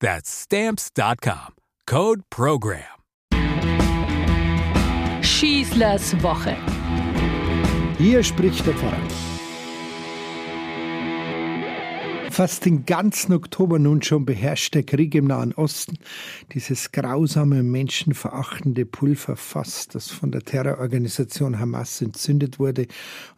That's stamps.com. Code program. Schießlers Woche. Hier spricht der Pfarrer. Fast den ganzen Oktober nun schon beherrscht der Krieg im Nahen Osten, dieses grausame, menschenverachtende Pulverfass, das von der Terrororganisation Hamas entzündet wurde,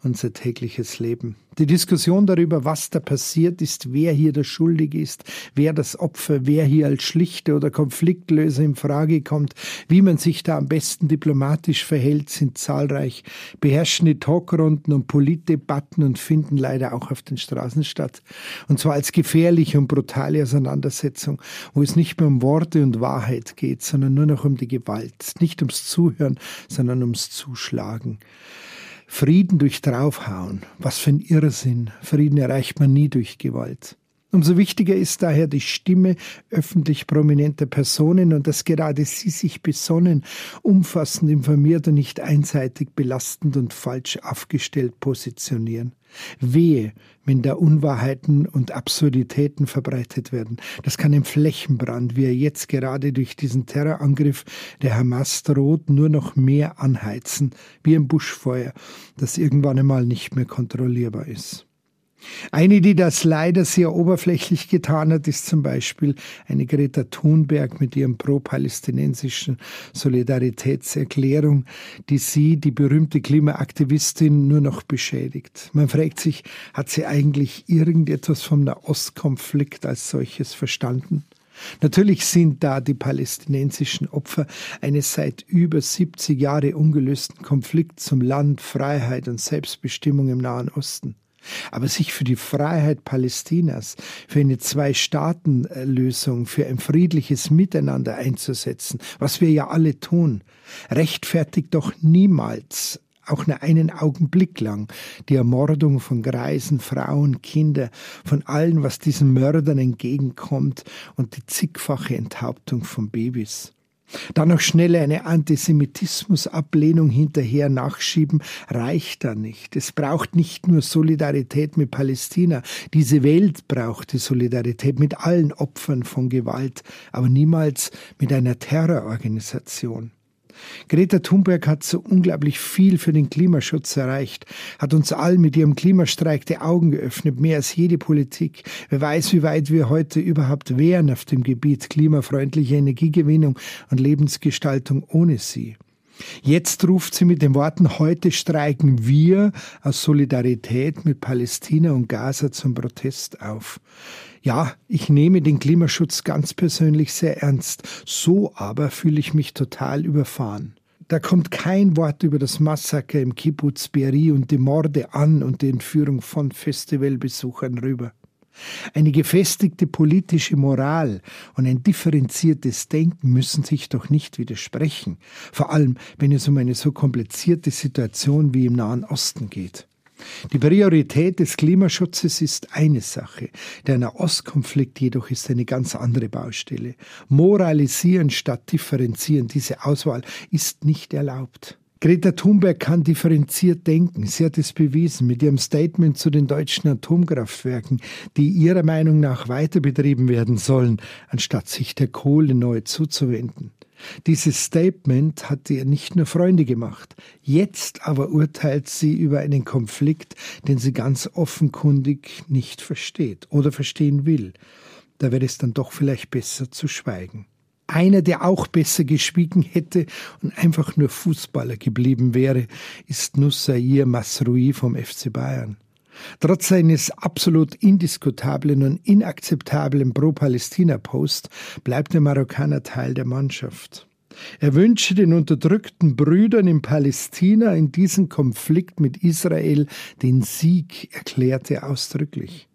unser tägliches Leben. Die Diskussion darüber, was da passiert ist, wer hier der Schuldige ist, wer das Opfer, wer hier als Schlichter oder Konfliktlöser in Frage kommt, wie man sich da am besten diplomatisch verhält, sind zahlreich, beherrschen die Talkrunden und Politdebatten und finden leider auch auf den Straßen statt. Und zwar als gefährliche und brutale Auseinandersetzung, wo es nicht mehr um Worte und Wahrheit geht, sondern nur noch um die Gewalt. Nicht ums Zuhören, sondern ums Zuschlagen. Frieden durch Draufhauen. Was für ein Irrsinn. Frieden erreicht man nie durch Gewalt. Umso wichtiger ist daher die Stimme öffentlich prominenter Personen und dass gerade sie sich besonnen, umfassend informiert und nicht einseitig belastend und falsch aufgestellt positionieren. Wehe, wenn da Unwahrheiten und Absurditäten verbreitet werden. Das kann im Flächenbrand, wie er jetzt gerade durch diesen Terrorangriff der Hamas droht, nur noch mehr anheizen, wie ein Buschfeuer, das irgendwann einmal nicht mehr kontrollierbar ist. Eine, die das leider sehr oberflächlich getan hat, ist zum Beispiel eine Greta Thunberg mit ihrem pro-palästinensischen Solidaritätserklärung, die sie, die berühmte Klimaaktivistin, nur noch beschädigt. Man fragt sich, hat sie eigentlich irgendetwas vom Nahostkonflikt als solches verstanden? Natürlich sind da die palästinensischen Opfer eines seit über 70 Jahre ungelösten Konflikts um Land, Freiheit und Selbstbestimmung im Nahen Osten. Aber sich für die Freiheit Palästinas, für eine Zwei-Staaten-Lösung, für ein friedliches Miteinander einzusetzen, was wir ja alle tun, rechtfertigt doch niemals auch nur einen Augenblick lang die Ermordung von Greisen, Frauen, Kinder, von allen, was diesen Mördern entgegenkommt und die zigfache Enthauptung von Babys. Dann noch schnell eine Antisemitismusablehnung hinterher nachschieben, reicht da nicht. Es braucht nicht nur Solidarität mit Palästina. Diese Welt braucht die Solidarität mit allen Opfern von Gewalt, aber niemals mit einer Terrororganisation. Greta Thunberg hat so unglaublich viel für den Klimaschutz erreicht, hat uns allen mit ihrem Klimastreik die Augen geöffnet, mehr als jede Politik. Wer weiß, wie weit wir heute überhaupt wären auf dem Gebiet klimafreundlicher Energiegewinnung und Lebensgestaltung ohne sie. Jetzt ruft sie mit den Worten, heute streiken wir aus Solidarität mit Palästina und Gaza zum Protest auf. Ja, ich nehme den Klimaschutz ganz persönlich sehr ernst. So aber fühle ich mich total überfahren. Da kommt kein Wort über das Massaker im Kibbutz Beri und die Morde an und die Entführung von Festivalbesuchern rüber. Eine gefestigte politische Moral und ein differenziertes Denken müssen sich doch nicht widersprechen, vor allem wenn es um eine so komplizierte Situation wie im Nahen Osten geht. Die Priorität des Klimaschutzes ist eine Sache, der Nahostkonflikt jedoch ist eine ganz andere Baustelle. Moralisieren statt differenzieren, diese Auswahl ist nicht erlaubt. Greta Thunberg kann differenziert denken. Sie hat es bewiesen mit ihrem Statement zu den deutschen Atomkraftwerken, die ihrer Meinung nach weiter betrieben werden sollen, anstatt sich der Kohle neu zuzuwenden. Dieses Statement hat ihr nicht nur Freunde gemacht. Jetzt aber urteilt sie über einen Konflikt, den sie ganz offenkundig nicht versteht oder verstehen will. Da wäre es dann doch vielleicht besser zu schweigen. Einer, der auch besser geschwiegen hätte und einfach nur Fußballer geblieben wäre, ist Nussair Masrui vom FC Bayern. Trotz seines absolut indiskutablen und inakzeptablen Pro-Palästina-Post bleibt der Marokkaner Teil der Mannschaft. Er wünsche den unterdrückten Brüdern in Palästina in diesem Konflikt mit Israel den Sieg, erklärte er ausdrücklich.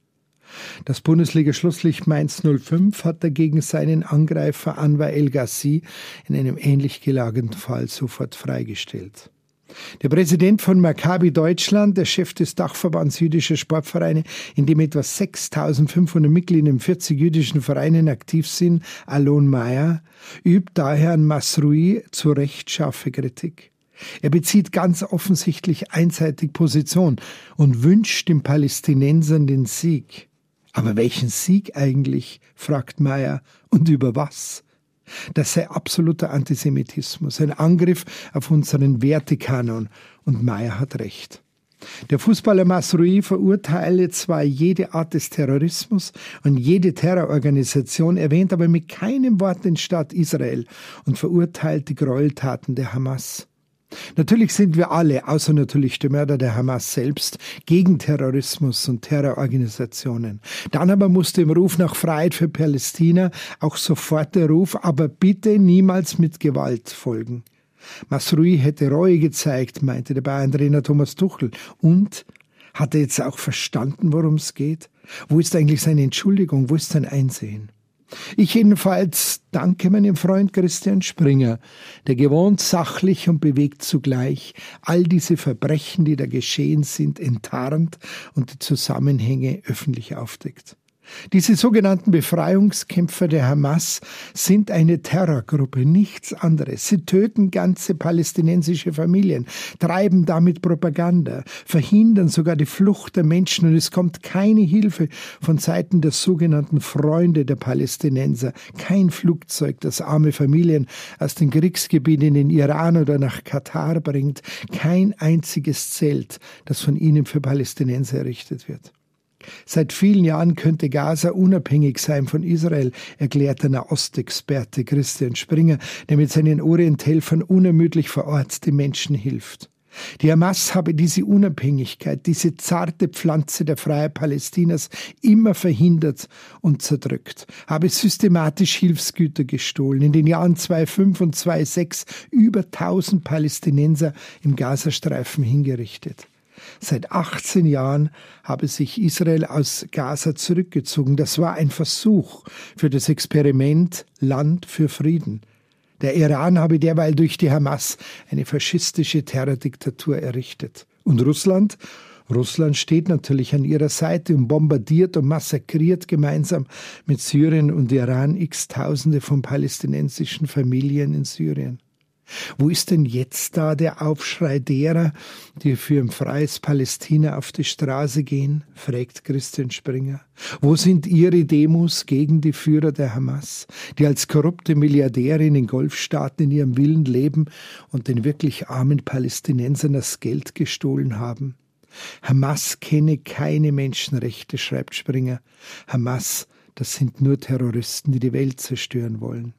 Das Bundesliga-Schlusslicht Mainz 05 hat dagegen seinen Angreifer Anwar El Gassi in einem ähnlich gelagerten Fall sofort freigestellt. Der Präsident von Maccabi Deutschland, der Chef des Dachverbands jüdischer Sportvereine, in dem etwa 6500 Mitglieder in 40 jüdischen Vereinen aktiv sind, Alon Mayer, übt daher an Masrui zu Recht scharfe Kritik. Er bezieht ganz offensichtlich einseitig Position und wünscht den Palästinensern den Sieg. Aber welchen Sieg eigentlich? fragt Meyer. Und über was? Das sei absoluter Antisemitismus, ein Angriff auf unseren Wertekanon. Und Meyer hat recht. Der Fußballer Masrui verurteile zwar jede Art des Terrorismus und jede Terrororganisation, erwähnt aber mit keinem Wort den Staat Israel und verurteilt die Gräueltaten der Hamas. Natürlich sind wir alle, außer natürlich der Mörder der Hamas selbst, gegen Terrorismus und Terrororganisationen. Dann aber musste im Ruf nach Freiheit für Palästina auch sofort der Ruf, aber bitte niemals mit Gewalt folgen. Masrui hätte Reue gezeigt, meinte der Bayern-Trainer Thomas Tuchel. Und hat er jetzt auch verstanden, worum es geht? Wo ist eigentlich seine Entschuldigung? Wo ist sein Einsehen? Ich jedenfalls danke meinem Freund Christian Springer, der gewohnt sachlich und bewegt zugleich all diese Verbrechen, die da geschehen sind, enttarnt und die Zusammenhänge öffentlich aufdeckt. Diese sogenannten Befreiungskämpfer der Hamas sind eine Terrorgruppe, nichts anderes. Sie töten ganze palästinensische Familien, treiben damit Propaganda, verhindern sogar die Flucht der Menschen und es kommt keine Hilfe von Seiten der sogenannten Freunde der Palästinenser, kein Flugzeug, das arme Familien aus den Kriegsgebieten in den Iran oder nach Katar bringt, kein einziges Zelt, das von ihnen für Palästinenser errichtet wird. Seit vielen Jahren könnte Gaza unabhängig sein von Israel, erklärt der Nahostexperte Christian Springer, der mit seinen Orienthelfern unermüdlich vor Ort den Menschen hilft. Die Hamas habe diese Unabhängigkeit, diese zarte Pflanze der Freiheit Palästinas immer verhindert und zerdrückt, habe systematisch Hilfsgüter gestohlen. In den Jahren 2005 und 2006 über 1000 Palästinenser im Gazastreifen hingerichtet. Seit 18 Jahren habe sich Israel aus Gaza zurückgezogen. Das war ein Versuch für das Experiment Land für Frieden. Der Iran habe derweil durch die Hamas eine faschistische Terrordiktatur errichtet. Und Russland? Russland steht natürlich an ihrer Seite und bombardiert und massakriert gemeinsam mit Syrien und Iran x Tausende von palästinensischen Familien in Syrien. Wo ist denn jetzt da der Aufschrei derer, die für ein freies Palästina auf die Straße gehen? fragt Christian Springer. Wo sind ihre Demos gegen die Führer der Hamas, die als korrupte Milliardäre in den Golfstaaten in ihrem Willen leben und den wirklich armen Palästinensern das Geld gestohlen haben? Hamas kenne keine Menschenrechte, schreibt Springer. Hamas, das sind nur Terroristen, die die Welt zerstören wollen.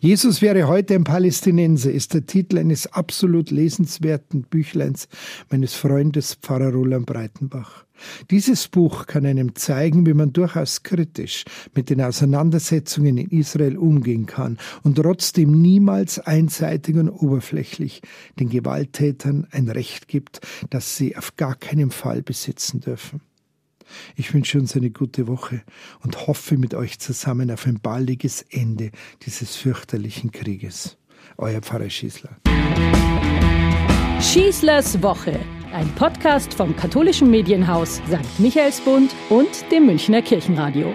Jesus wäre heute ein Palästinenser ist der Titel eines absolut lesenswerten Büchleins meines Freundes Pfarrer Roland Breitenbach. Dieses Buch kann einem zeigen, wie man durchaus kritisch mit den Auseinandersetzungen in Israel umgehen kann und trotzdem niemals einseitig und oberflächlich den Gewalttätern ein Recht gibt, das sie auf gar keinen Fall besitzen dürfen. Ich wünsche uns eine gute Woche und hoffe mit euch zusammen auf ein baldiges Ende dieses fürchterlichen Krieges. Euer Pfarrer Schießler. Schießlers Woche, ein Podcast vom katholischen Medienhaus St. Michaelsbund und dem Münchner Kirchenradio.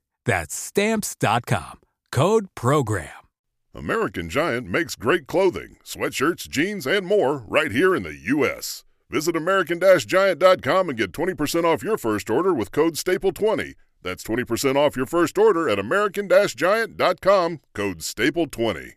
That's stamps.com. Code program. American Giant makes great clothing, sweatshirts, jeans, and more right here in the U.S. Visit American-Giant.com and get 20% off your first order with code STAPLE20. That's 20% off your first order at American-Giant.com, code STAPLE20.